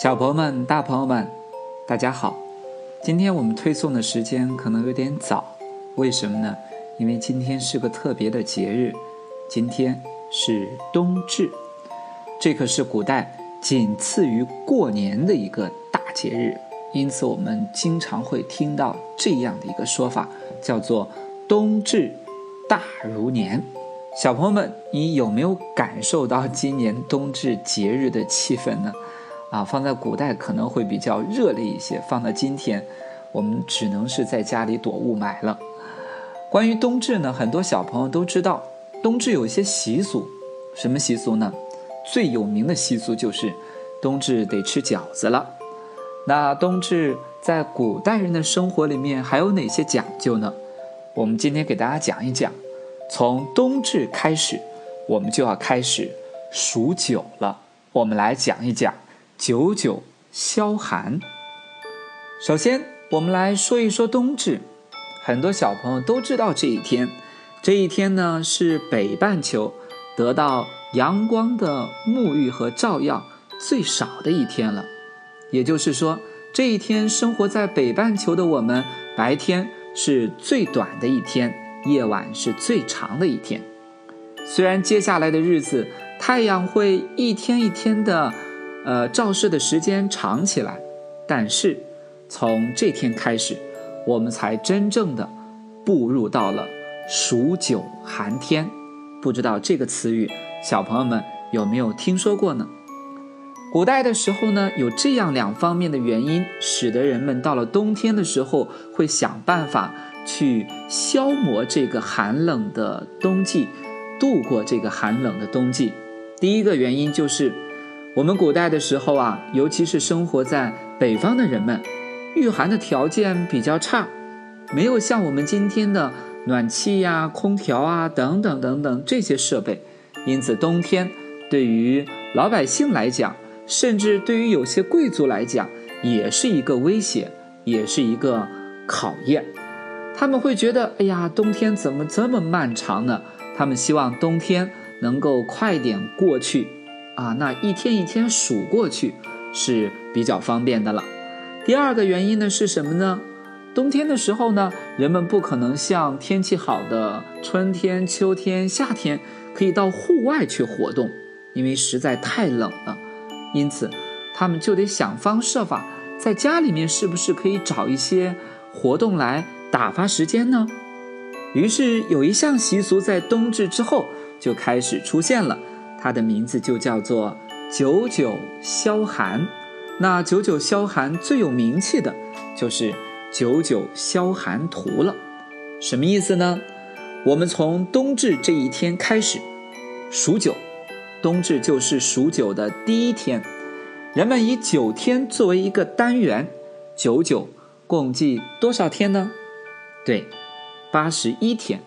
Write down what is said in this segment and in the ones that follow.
小朋友们、大朋友们，大家好！今天我们推送的时间可能有点早，为什么呢？因为今天是个特别的节日，今天是冬至，这可是古代仅次于过年的一个大节日，因此我们经常会听到这样的一个说法，叫做“冬至大如年”。小朋友们，你有没有感受到今年冬至节日的气氛呢？啊，放在古代可能会比较热烈一些，放到今天，我们只能是在家里躲雾霾了。关于冬至呢，很多小朋友都知道，冬至有一些习俗，什么习俗呢？最有名的习俗就是冬至得吃饺子了。那冬至在古代人的生活里面还有哪些讲究呢？我们今天给大家讲一讲。从冬至开始，我们就要开始数九了。我们来讲一讲。九九消寒。首先，我们来说一说冬至。很多小朋友都知道这一天，这一天呢是北半球得到阳光的沐浴和照耀最少的一天了。也就是说，这一天生活在北半球的我们，白天是最短的一天，夜晚是最长的一天。虽然接下来的日子，太阳会一天一天的。呃，照射的时间长起来，但是从这天开始，我们才真正的步入到了数九寒天。不知道这个词语，小朋友们有没有听说过呢？古代的时候呢，有这样两方面的原因，使得人们到了冬天的时候会想办法去消磨这个寒冷的冬季，度过这个寒冷的冬季。第一个原因就是。我们古代的时候啊，尤其是生活在北方的人们，御寒的条件比较差，没有像我们今天的暖气呀、空调啊等等等等这些设备，因此冬天对于老百姓来讲，甚至对于有些贵族来讲，也是一个威胁，也是一个考验。他们会觉得，哎呀，冬天怎么这么漫长呢？他们希望冬天能够快点过去。啊，那一天一天数过去是比较方便的了。第二个原因呢是什么呢？冬天的时候呢，人们不可能像天气好的春天、秋天、夏天可以到户外去活动，因为实在太冷了。因此，他们就得想方设法在家里面是不是可以找一些活动来打发时间呢？于是有一项习俗在冬至之后就开始出现了。它的名字就叫做九九消寒。那九九消寒最有名气的就是九九消寒图了。什么意思呢？我们从冬至这一天开始数九，冬至就是数九的第一天。人们以九天作为一个单元，九九共计多少天呢？对，八十一天。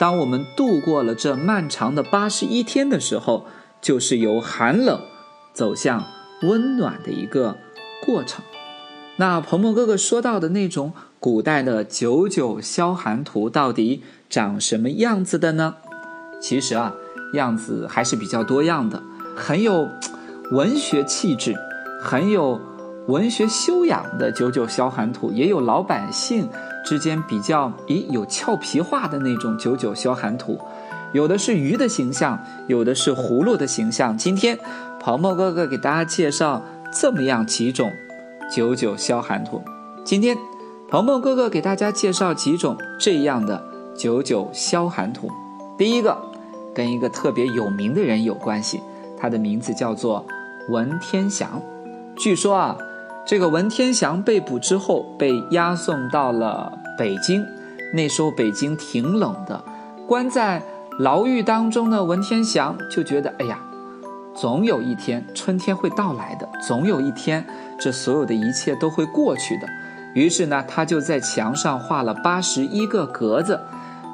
当我们度过了这漫长的八十一天的时候，就是由寒冷走向温暖的一个过程。那鹏鹏哥哥说到的那种古代的九九消寒图到底长什么样子的呢？其实啊，样子还是比较多样的，很有文学气质，很有文学修养的九九消寒图，也有老百姓。之间比较，咦，有俏皮话的那种九九消寒图，有的是鱼的形象，有的是葫芦的形象。今天，鹏鹏哥哥给大家介绍这么样几种九九消寒图。今天，鹏鹏哥哥给大家介绍几种这样的九九消寒图。第一个，跟一个特别有名的人有关系，他的名字叫做文天祥。据说啊。这个文天祥被捕之后，被押送到了北京。那时候北京挺冷的，关在牢狱当中的文天祥就觉得，哎呀，总有一天春天会到来的，总有一天这所有的一切都会过去的。于是呢，他就在墙上画了八十一个格子，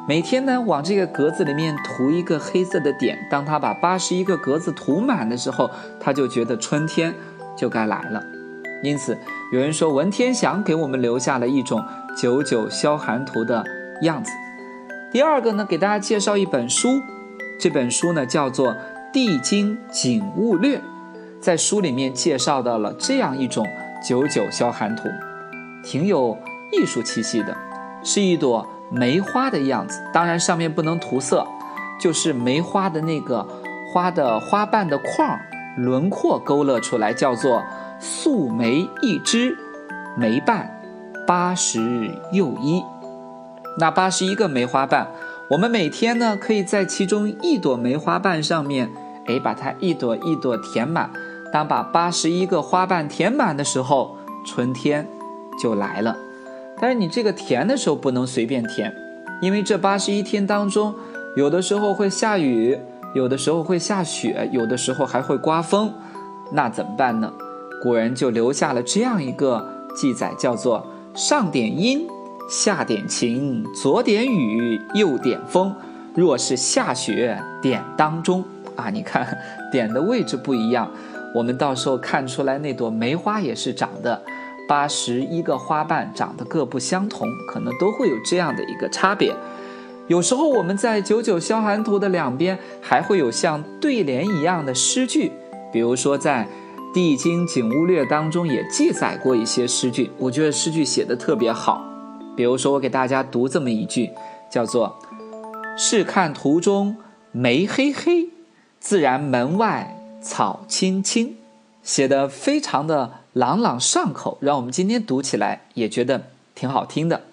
每天呢往这个格子里面涂一个黑色的点。当他把八十一个格子涂满的时候，他就觉得春天就该来了。因此，有人说文天祥给我们留下了一种九九消寒图的样子。第二个呢，给大家介绍一本书，这本书呢叫做《地经景物略》。在书里面介绍到了这样一种九九消寒图，挺有艺术气息的，是一朵梅花的样子。当然上面不能涂色，就是梅花的那个花的花瓣的框轮廓勾勒出来，叫做素梅一枝，梅瓣八十又一。那八十一个梅花瓣，我们每天呢可以在其中一朵梅花瓣上面，哎，把它一朵一朵填满。当把八十一个花瓣填满的时候，春天就来了。但是你这个填的时候不能随便填，因为这八十一天当中，有的时候会下雨，有的时候会下雪，有的时候还会刮风。那怎么办呢？古人就留下了这样一个记载，叫做“上点阴”。下点晴，左点雨，右点风。若是下雪，点当中啊！你看，点的位置不一样，我们到时候看出来那朵梅花也是长的八十一个花瓣，长得各不相同，可能都会有这样的一个差别。有时候我们在九九消寒图的两边还会有像对联一样的诗句，比如说在《地经景物略》当中也记载过一些诗句，我觉得诗句写的特别好。比如说，我给大家读这么一句，叫做“试看图中梅黑黑，自然门外草青青”，写的非常的朗朗上口，让我们今天读起来也觉得挺好听的。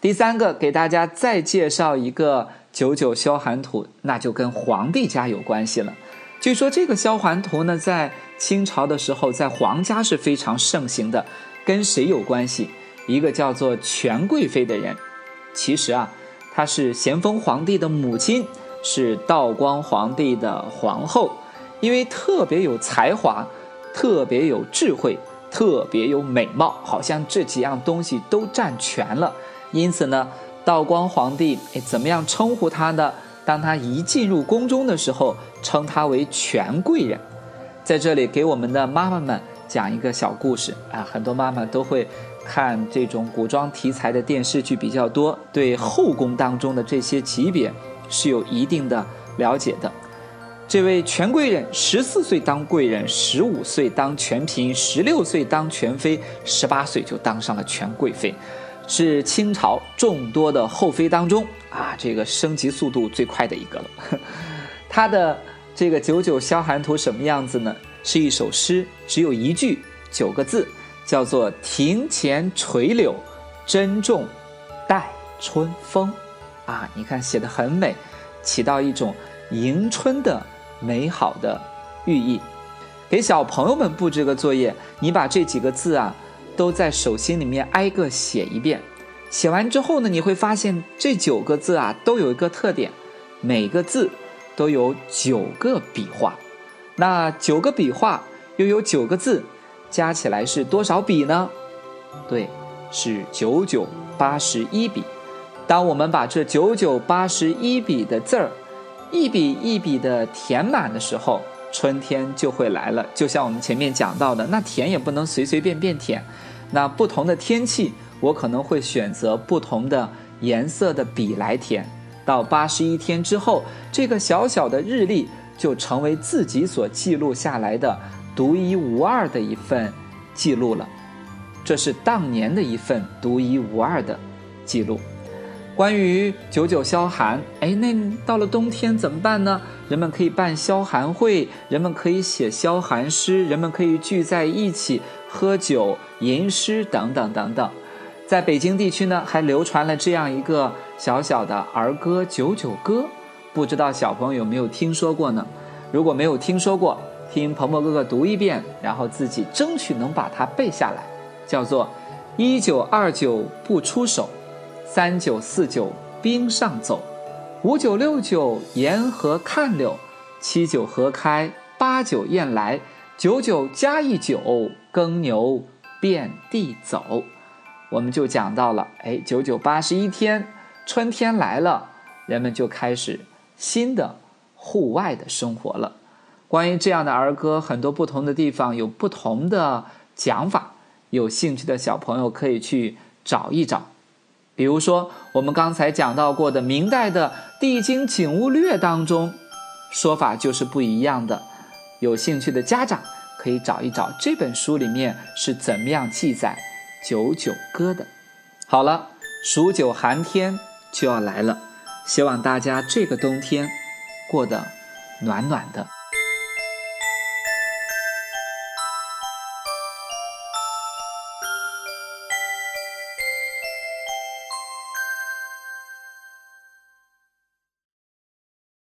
第三个，给大家再介绍一个九九消寒图，那就跟皇帝家有关系了。据说这个消寒图呢，在清朝的时候，在皇家是非常盛行的，跟谁有关系？一个叫做权贵妃的人，其实啊，她是咸丰皇帝的母亲，是道光皇帝的皇后。因为特别有才华，特别有智慧，特别有美貌，好像这几样东西都占全了。因此呢，道光皇帝哎，怎么样称呼她呢？当他一进入宫中的时候，称他为权贵人。在这里给我们的妈妈们讲一个小故事啊，很多妈妈都会。看这种古装题材的电视剧比较多，对后宫当中的这些级别是有一定的了解的。这位权贵人十四岁当贵人，十五岁当权嫔，十六岁当权妃，十八岁就当上了权贵妃，是清朝众多的后妃当中啊，这个升级速度最快的一个了。他的这个九九消寒图什么样子呢？是一首诗，只有一句，九个字。叫做庭前垂柳，珍重待春风，啊，你看写的很美，起到一种迎春的美好的寓意。给小朋友们布置个作业，你把这几个字啊，都在手心里面挨个写一遍。写完之后呢，你会发现这九个字啊，都有一个特点，每个字都有九个笔画。那九个笔画又有九个字。加起来是多少笔呢？对，是九九八十一笔。当我们把这九九八十一笔的字儿一笔一笔的填满的时候，春天就会来了。就像我们前面讲到的，那填也不能随随便便填。那不同的天气，我可能会选择不同的颜色的笔来填。到八十一天之后，这个小小的日历就成为自己所记录下来的。独一无二的一份记录了，这是当年的一份独一无二的记录。关于九九消寒，哎，那到了冬天怎么办呢？人们可以办消寒会，人们可以写消寒诗，人们可以聚在一起喝酒吟诗等等等等。在北京地区呢，还流传了这样一个小小的儿歌《九九歌》，不知道小朋友有没有听说过呢？如果没有听说过，听鹏鹏哥哥读一遍，然后自己争取能把它背下来，叫做“一九二九不出手，三九四九冰上走，五九六九沿河看柳，七九河开，八九雁来，九九加一九耕牛遍地走。”我们就讲到了，哎，九九八十一天，春天来了，人们就开始新的户外的生活了。关于这样的儿歌，很多不同的地方有不同的讲法。有兴趣的小朋友可以去找一找。比如说，我们刚才讲到过的明代的《地经景物略》当中，说法就是不一样的。有兴趣的家长可以找一找这本书里面是怎么样记载九九歌的。好了，数九寒天就要来了，希望大家这个冬天过得暖暖的。